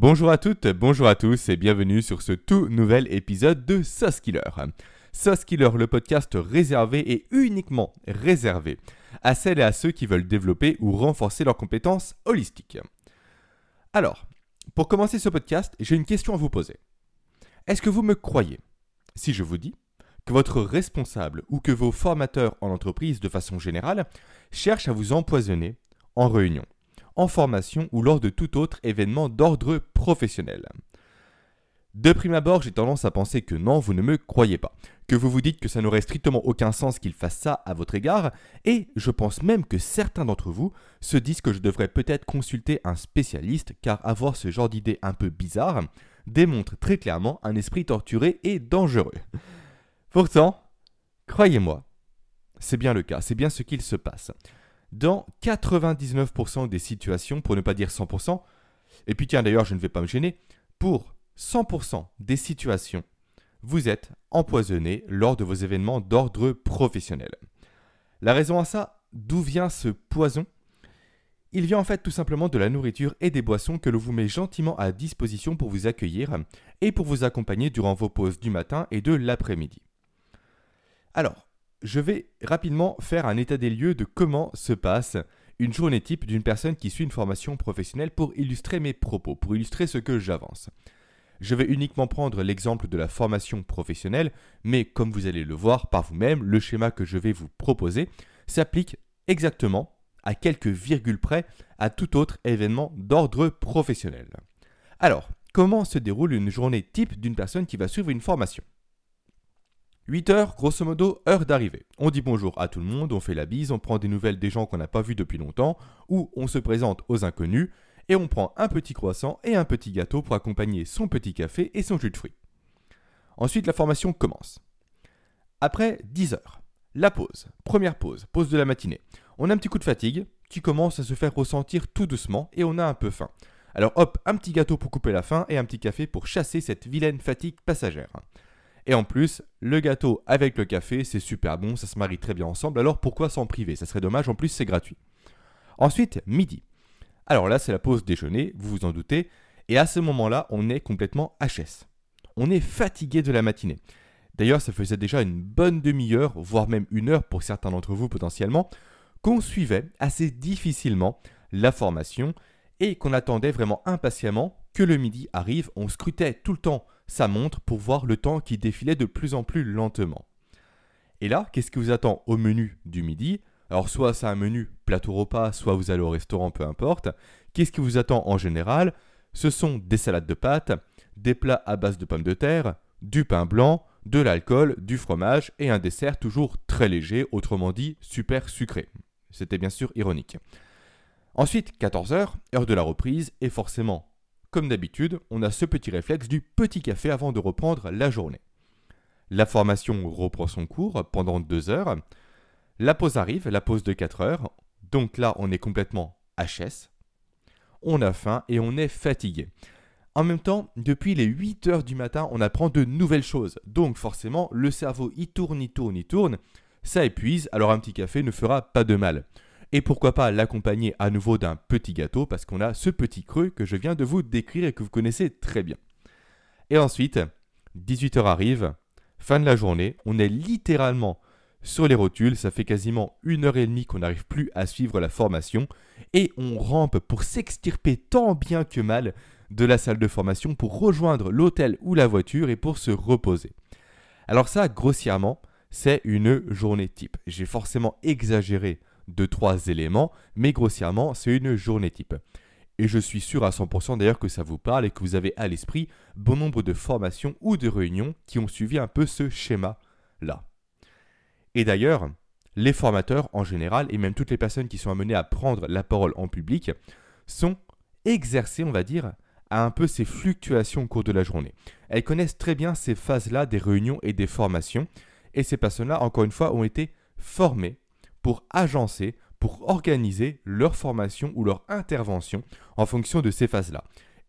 Bonjour à toutes, bonjour à tous et bienvenue sur ce tout nouvel épisode de Sauce Killer. Sauce Killer, le podcast réservé et uniquement réservé à celles et à ceux qui veulent développer ou renforcer leurs compétences holistiques. Alors, pour commencer ce podcast, j'ai une question à vous poser. Est-ce que vous me croyez si je vous dis que votre responsable ou que vos formateurs en entreprise de façon générale cherchent à vous empoisonner en réunion, en formation ou lors de tout autre événement d'ordre professionnel de prime abord, j'ai tendance à penser que non, vous ne me croyez pas, que vous vous dites que ça n'aurait strictement aucun sens qu'il fasse ça à votre égard, et je pense même que certains d'entre vous se disent que je devrais peut-être consulter un spécialiste, car avoir ce genre d'idée un peu bizarre démontre très clairement un esprit torturé et dangereux. Pourtant, croyez-moi, c'est bien le cas, c'est bien ce qu'il se passe. Dans 99% des situations, pour ne pas dire 100%, et puis tiens d'ailleurs je ne vais pas me gêner, pour 100% des situations, vous êtes empoisonné lors de vos événements d'ordre professionnel. La raison à ça, d'où vient ce poison? Il vient en fait tout simplement de la nourriture et des boissons que l'on vous met gentiment à disposition pour vous accueillir et pour vous accompagner durant vos pauses du matin et de l'après-midi. Alors, je vais rapidement faire un état des lieux de comment se passe une journée type d'une personne qui suit une formation professionnelle pour illustrer mes propos, pour illustrer ce que j'avance. Je vais uniquement prendre l'exemple de la formation professionnelle, mais comme vous allez le voir par vous-même, le schéma que je vais vous proposer s'applique exactement, à quelques virgules près, à tout autre événement d'ordre professionnel. Alors, comment se déroule une journée type d'une personne qui va suivre une formation? 8 heures, grosso modo, heure d'arrivée. On dit bonjour à tout le monde, on fait la bise, on prend des nouvelles des gens qu'on n'a pas vus depuis longtemps, ou on se présente aux inconnus, et on prend un petit croissant et un petit gâteau pour accompagner son petit café et son jus de fruits. Ensuite, la formation commence. Après 10 heures, la pause, première pause, pause de la matinée. On a un petit coup de fatigue qui commence à se faire ressentir tout doucement et on a un peu faim. Alors hop, un petit gâteau pour couper la faim et un petit café pour chasser cette vilaine fatigue passagère. Et en plus, le gâteau avec le café, c'est super bon, ça se marie très bien ensemble, alors pourquoi s'en priver? Ça serait dommage, en plus c'est gratuit. Ensuite, midi. Alors là, c'est la pause déjeuner, vous vous en doutez, et à ce moment-là, on est complètement HS. On est fatigué de la matinée. D'ailleurs, ça faisait déjà une bonne demi-heure, voire même une heure pour certains d'entre vous potentiellement, qu'on suivait assez difficilement la formation et qu'on attendait vraiment impatiemment que le midi arrive. On scrutait tout le temps sa montre pour voir le temps qui défilait de plus en plus lentement. Et là, qu'est-ce qui vous attend au menu du midi? Alors soit c'est un menu plateau repas, soit vous allez au restaurant, peu importe. Qu'est-ce qui vous attend en général? Ce sont des salades de pâtes, des plats à base de pommes de terre, du pain blanc, de l'alcool, du fromage et un dessert toujours très léger, autrement dit super sucré. C'était bien sûr ironique. Ensuite, 14h, heure de la reprise, et forcément, comme d'habitude, on a ce petit réflexe du petit café avant de reprendre la journée. La formation reprend son cours pendant deux heures. La pause arrive, la pause de 4 heures. Donc là, on est complètement HS. On a faim et on est fatigué. En même temps, depuis les 8 heures du matin, on apprend de nouvelles choses. Donc forcément, le cerveau y tourne, y tourne, y tourne. Ça épuise, alors un petit café ne fera pas de mal. Et pourquoi pas l'accompagner à nouveau d'un petit gâteau parce qu'on a ce petit creux que je viens de vous décrire et que vous connaissez très bien. Et ensuite, 18h arrive, fin de la journée, on est littéralement sur les rotules. Ça fait quasiment une heure et demie qu'on n'arrive plus à suivre la formation et on rampe pour s'extirper tant bien que mal de la salle de formation pour rejoindre l'hôtel ou la voiture et pour se reposer. Alors ça, grossièrement, c'est une journée type. J'ai forcément exagéré de trois éléments, mais grossièrement, c'est une journée type. Et je suis sûr à 100% d'ailleurs que ça vous parle et que vous avez à l'esprit bon nombre de formations ou de réunions qui ont suivi un peu ce schéma-là. Et d'ailleurs, les formateurs en général, et même toutes les personnes qui sont amenées à prendre la parole en public, sont exercées, on va dire, à un peu ces fluctuations au cours de la journée. Elles connaissent très bien ces phases-là des réunions et des formations, et ces personnes-là, encore une fois, ont été formées pour agencer, pour organiser leur formation ou leur intervention en fonction de ces phases-là.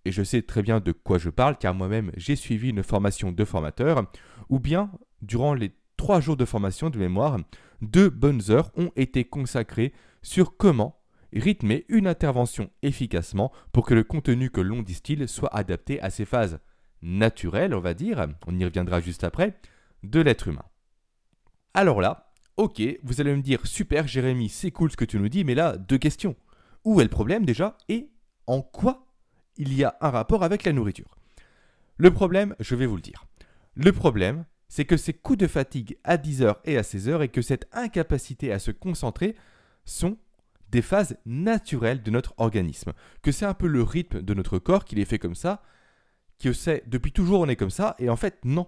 Et je sais très bien de quoi je parle, car moi-même j'ai suivi une formation de formateur, ou bien durant les trois jours de formation de mémoire, deux bonnes heures ont été consacrées sur comment rythmer une intervention efficacement pour que le contenu que l'on distille soit adapté à ces phases naturelles, on va dire, on y reviendra juste après, de l'être humain. Alors là, ok, vous allez me dire, super Jérémy, c'est cool ce que tu nous dis, mais là, deux questions. Où est le problème déjà et en quoi il y a un rapport avec la nourriture? Le problème, je vais vous le dire. Le problème, c'est que ces coups de fatigue à 10h et à 16h et que cette incapacité à se concentrer sont des phases naturelles de notre organisme. Que c'est un peu le rythme de notre corps qui est fait comme ça, que c'est depuis toujours on est comme ça, et en fait non.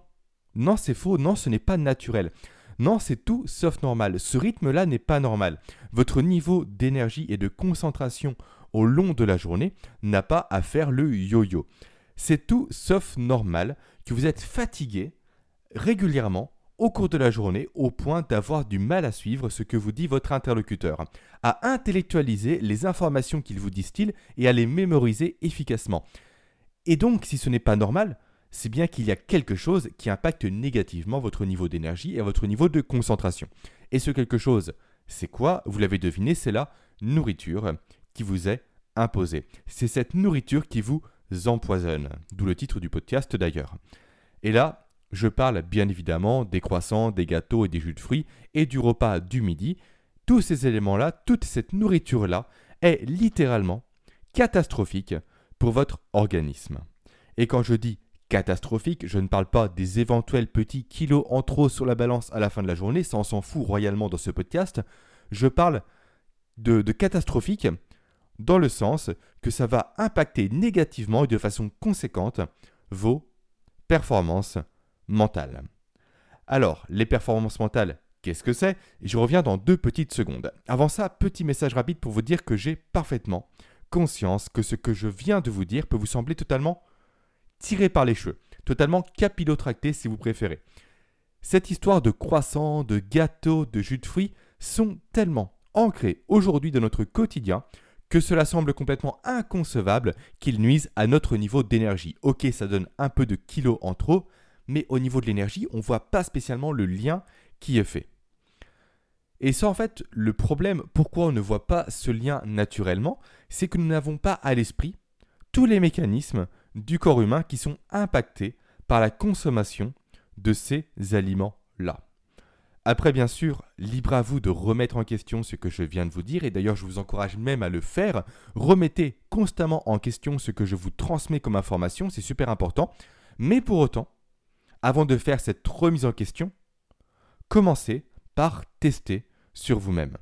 Non, c'est faux, non, ce n'est pas naturel. Non, c'est tout sauf normal. Ce rythme-là n'est pas normal. Votre niveau d'énergie et de concentration au long de la journée n'a pas à faire le yo-yo. C'est tout sauf normal que vous êtes fatigué régulièrement au cours de la journée au point d'avoir du mal à suivre ce que vous dit votre interlocuteur, à intellectualiser les informations qu'il vous distille et à les mémoriser efficacement. Et donc, si ce n'est pas normal, c'est bien qu'il y a quelque chose qui impacte négativement votre niveau d'énergie et votre niveau de concentration. Et ce quelque chose, c'est quoi? Vous l'avez deviné, c'est la nourriture qui vous est imposée. C'est cette nourriture qui vous empoisonne, d'où le titre du podcast d'ailleurs. Et là, je parle bien évidemment des croissants, des gâteaux et des jus de fruits et du repas du midi. Tous ces éléments-là, toute cette nourriture-là est littéralement catastrophique pour votre organisme. Et quand je dis catastrophique, je ne parle pas des éventuels petits kilos en trop sur la balance à la fin de la journée, ça on s'en fout royalement dans ce podcast. Je parle de, de catastrophique dans le sens que ça va impacter négativement et de façon conséquente vos performances mentale. Alors, les performances mentales, qu'est-ce que c'est? Je reviens dans deux petites secondes. Avant ça, petit message rapide pour vous dire que j'ai parfaitement conscience que ce que je viens de vous dire peut vous sembler totalement tiré par les cheveux, totalement capillotracté si vous préférez. Cette histoire de croissants, de gâteaux, de jus de fruits sont tellement ancrés aujourd'hui dans notre quotidien que cela semble complètement inconcevable qu'ils nuisent à notre niveau d'énergie. Ok, ça donne un peu de kilos en trop, mais au niveau de l'énergie, on ne voit pas spécialement le lien qui est fait. Et ça, en fait, le problème, pourquoi on ne voit pas ce lien naturellement, c'est que nous n'avons pas à l'esprit tous les mécanismes du corps humain qui sont impactés par la consommation de ces aliments-là. Après, bien sûr, libre à vous de remettre en question ce que je viens de vous dire, et d'ailleurs je vous encourage même à le faire. Remettez constamment en question ce que je vous transmets comme information, c'est super important. Mais pour autant, avant de faire cette remise en question, commencez par tester sur vous-même.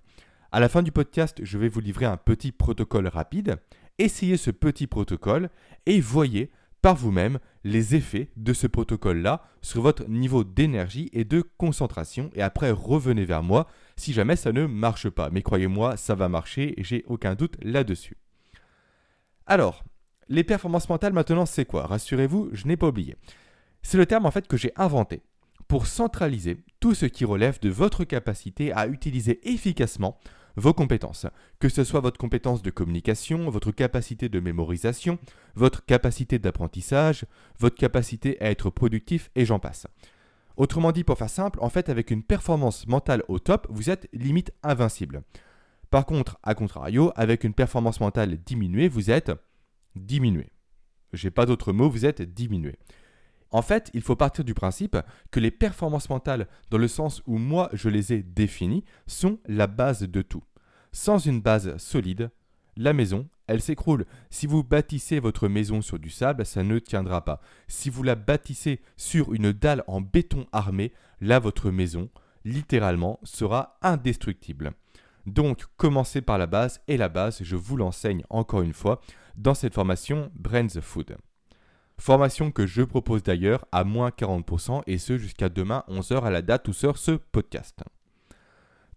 À la fin du podcast, je vais vous livrer un petit protocole rapide. Essayez ce petit protocole et voyez par vous-même les effets de ce protocole-là sur votre niveau d'énergie et de concentration. Et après, revenez vers moi si jamais ça ne marche pas. Mais croyez-moi, ça va marcher j'ai aucun doute là-dessus. Alors, les performances mentales maintenant, c'est quoi? Rassurez-vous, je n'ai pas oublié. C'est le terme en fait que j'ai inventé pour centraliser tout ce qui relève de votre capacité à utiliser efficacement vos compétences, que ce soit votre compétence de communication, votre capacité de mémorisation, votre capacité d'apprentissage, votre capacité à être productif et j'en passe. Autrement dit, pour faire simple, en fait, avec une performance mentale au top, vous êtes limite invincible. Par contre, à contrario, avec une performance mentale diminuée, vous êtes diminué. J'ai pas d'autre mot, vous êtes diminué. En fait, il faut partir du principe que les performances mentales, dans le sens où moi je les ai définies, sont la base de tout. Sans une base solide, la maison, elle s'écroule. Si vous bâtissez votre maison sur du sable, ça ne tiendra pas. Si vous la bâtissez sur une dalle en béton armé, là votre maison, littéralement, sera indestructible. Donc, commencez par la base, et la base, je vous l'enseigne encore une fois dans cette formation Brains Food. Formation que je propose d'ailleurs à moins 40% et ce jusqu'à demain 11h à la date où sort ce podcast.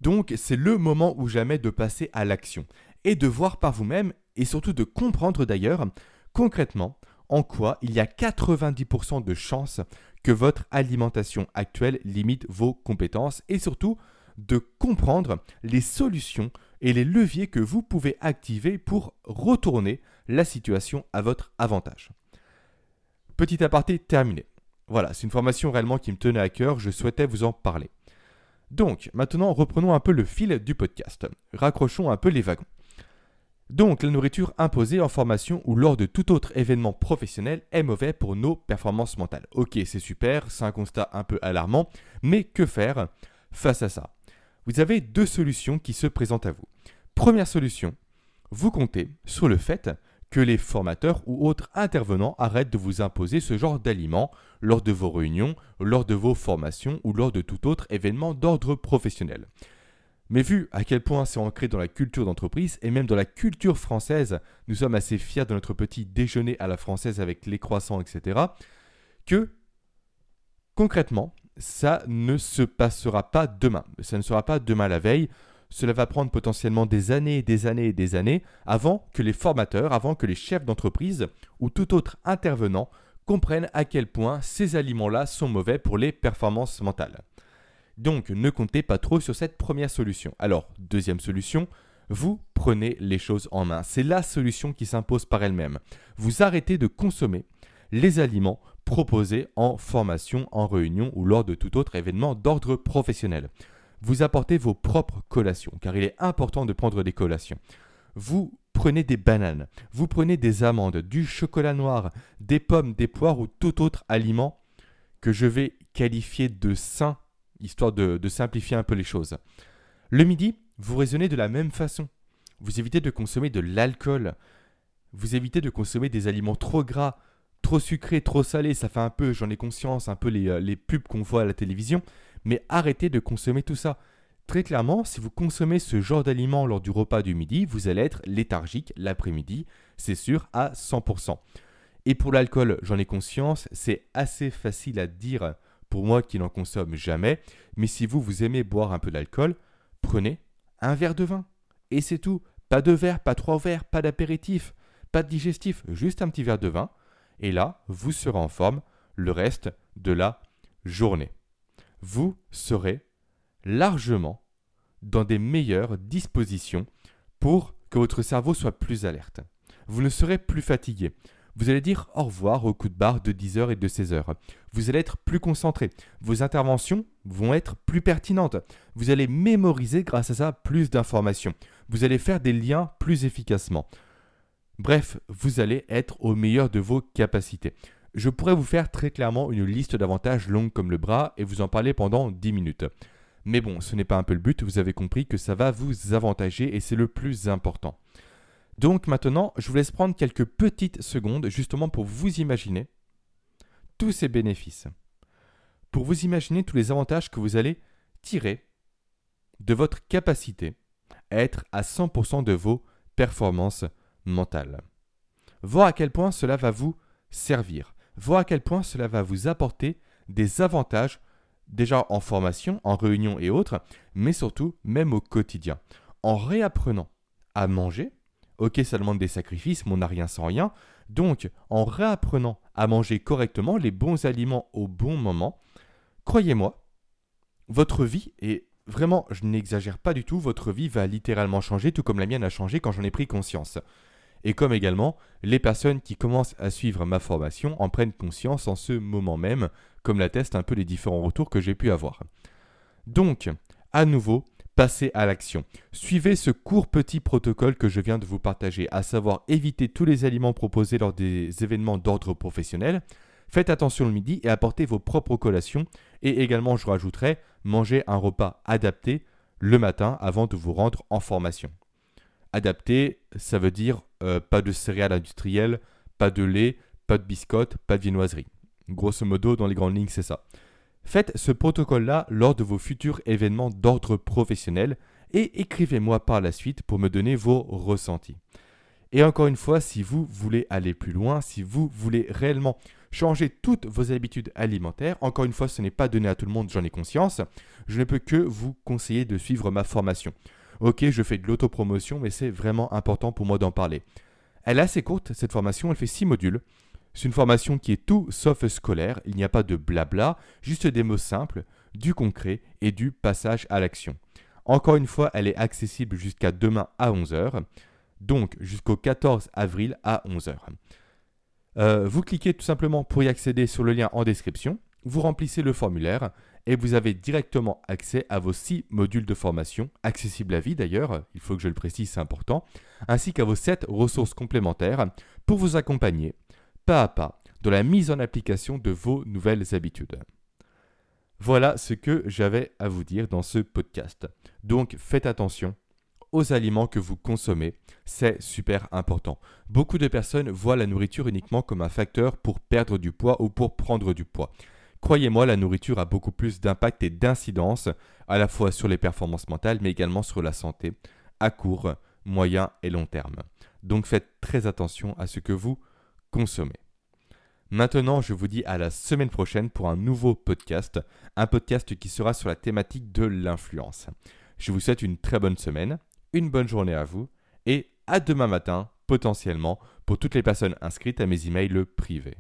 Donc c'est le moment ou jamais de passer à l'action et de voir par vous-même et surtout de comprendre d'ailleurs concrètement en quoi il y a 90% de chances que votre alimentation actuelle limite vos compétences et surtout de comprendre les solutions et les leviers que vous pouvez activer pour retourner la situation à votre avantage. Petit aparté terminé. Voilà, c'est une formation réellement qui me tenait à cœur, je souhaitais vous en parler. Donc, maintenant, reprenons un peu le fil du podcast. Raccrochons un peu les wagons. Donc la nourriture imposée en formation ou lors de tout autre événement professionnel est mauvais pour nos performances mentales. Ok, c'est super, c'est un constat un peu alarmant, mais que faire face à ça? Vous avez deux solutions qui se présentent à vous. Première solution, vous comptez sur le fait que les formateurs ou autres intervenants arrêtent de vous imposer ce genre d'aliments lors de vos réunions, lors de vos formations ou lors de tout autre événement d'ordre professionnel. Mais vu à quel point c'est ancré dans la culture d'entreprise et même dans la culture française, nous sommes assez fiers de notre petit déjeuner à la française avec les croissants, etc., que concrètement, ça ne se passera pas demain. Ça ne sera pas demain la veille. Cela va prendre potentiellement des années et des années et des années avant que les formateurs, avant que les chefs d'entreprise ou tout autre intervenant comprennent à quel point ces aliments-là sont mauvais pour les performances mentales. Donc ne comptez pas trop sur cette première solution. Alors, deuxième solution, vous prenez les choses en main. C'est la solution qui s'impose par elle-même. Vous arrêtez de consommer les aliments proposés en formation, en réunion ou lors de tout autre événement d'ordre professionnel. Vous apportez vos propres collations, car il est important de prendre des collations. Vous prenez des bananes, vous prenez des amandes, du chocolat noir, des pommes, des poires ou tout autre aliment que je vais qualifier de sain histoire de, simplifier un peu les choses. Le midi, vous raisonnez de la même façon. Vous évitez de consommer de l'alcool. Vous évitez de consommer des aliments trop gras, trop sucrés, trop salés. Ça fait un peu, j'en ai conscience, un peu les, euh, les pubs qu'on voit à la télévision. Mais arrêtez de consommer tout ça. Très clairement, si vous consommez ce genre d'aliments lors du repas du midi, vous allez être léthargique l'après-midi, c'est sûr, à 100%. Et pour l'alcool, j'en ai conscience, c'est assez facile à dire pour moi qui n'en consomme jamais, mais si vous, vous aimez boire un peu d'alcool, prenez un verre de vin. Et c'est tout. Pas de verre, pas trois verres, pas d'apéritif, pas de digestif, juste un petit verre de vin. Et là, vous serez en forme le reste de la journée. Vous serez largement dans des meilleures dispositions pour que votre cerveau soit plus alerte. Vous ne serez plus fatigué. Vous allez dire au revoir au coup de barre de 10h et de 16h. Vous allez être plus concentré. Vos interventions vont être plus pertinentes. Vous allez mémoriser grâce à ça plus d'informations. Vous allez faire des liens plus efficacement. Bref, vous allez être au meilleur de vos capacités. Je pourrais vous faire très clairement une liste d'avantages longue comme le bras et vous en parler pendant 10 minutes. Mais bon, ce n'est pas un peu le but, vous avez compris que ça va vous avantager et c'est le plus important. Donc maintenant, je vous laisse prendre quelques petites secondes justement pour vous imaginer tous ces bénéfices. Pour vous imaginer tous les avantages que vous allez tirer de votre capacité à être à 100% de vos performances mentales. Voir à quel point cela va vous servir. Voir à quel point cela va vous apporter des avantages déjà en formation, en réunion et autres, mais surtout même au quotidien. En réapprenant à manger, Ok, ça demande des sacrifices, mais on n'a rien sans rien. Donc, en réapprenant à manger correctement les bons aliments au bon moment, croyez-moi, votre vie, et vraiment, je n'exagère pas du tout, votre vie va littéralement changer, tout comme la mienne a changé quand j'en ai pris conscience. Et comme également, les personnes qui commencent à suivre ma formation en prennent conscience en ce moment même, comme l'attestent un peu les différents retours que j'ai pu avoir. Donc, à nouveau, passez à l'action. Suivez ce court petit protocole que je viens de vous partager, à savoir éviter tous les aliments proposés lors des événements d'ordre professionnel. Faites attention le midi et apportez vos propres collations. Et également, je rajouterai, mangez un repas adapté le matin avant de vous rendre en formation. Adapté, ça veut dire euh, pas de céréales industrielles, pas de lait, pas de biscottes, pas de viennoiserie. Grosso modo, dans les grandes lignes, c'est ça. Faites ce protocole-là lors de vos futurs événements d'ordre professionnel et écrivez-moi par la suite pour me donner vos ressentis. Et encore une fois, si vous voulez aller plus loin, si vous voulez réellement changer toutes vos habitudes alimentaires, encore une fois, ce n'est pas donné à tout le monde, j'en ai conscience, je ne peux que vous conseiller de suivre ma formation. Ok, je fais de l'autopromotion, mais c'est vraiment important pour moi d'en parler. Elle est assez courte, cette formation, elle fait 6 modules. C'est une formation qui est tout sauf scolaire, il n'y a pas de blabla, juste des mots simples, du concret et du passage à l'action. Encore une fois, elle est accessible jusqu'à demain à 11h, donc jusqu'au 14 avril à 11h. Euh, vous cliquez tout simplement pour y accéder sur le lien en description, vous remplissez le formulaire et vous avez directement accès à vos 6 modules de formation, accessibles à vie d'ailleurs, il faut que je le précise, c'est important, ainsi qu'à vos 7 ressources complémentaires pour vous accompagner pas à pas dans la mise en application de vos nouvelles habitudes. Voilà ce que j'avais à vous dire dans ce podcast. Donc faites attention aux aliments que vous consommez, c'est super important. Beaucoup de personnes voient la nourriture uniquement comme un facteur pour perdre du poids ou pour prendre du poids. Croyez-moi, la nourriture a beaucoup plus d'impact et d'incidence à la fois sur les performances mentales mais également sur la santé à court, moyen et long terme. Donc faites très attention à ce que vous consommez. Maintenant, je vous dis à la semaine prochaine pour un nouveau podcast, un podcast qui sera sur la thématique de l'influence. Je vous souhaite une très bonne semaine une bonne journée à vous et à demain matin, potentiellement, pour toutes les personnes inscrites à mes emails privés.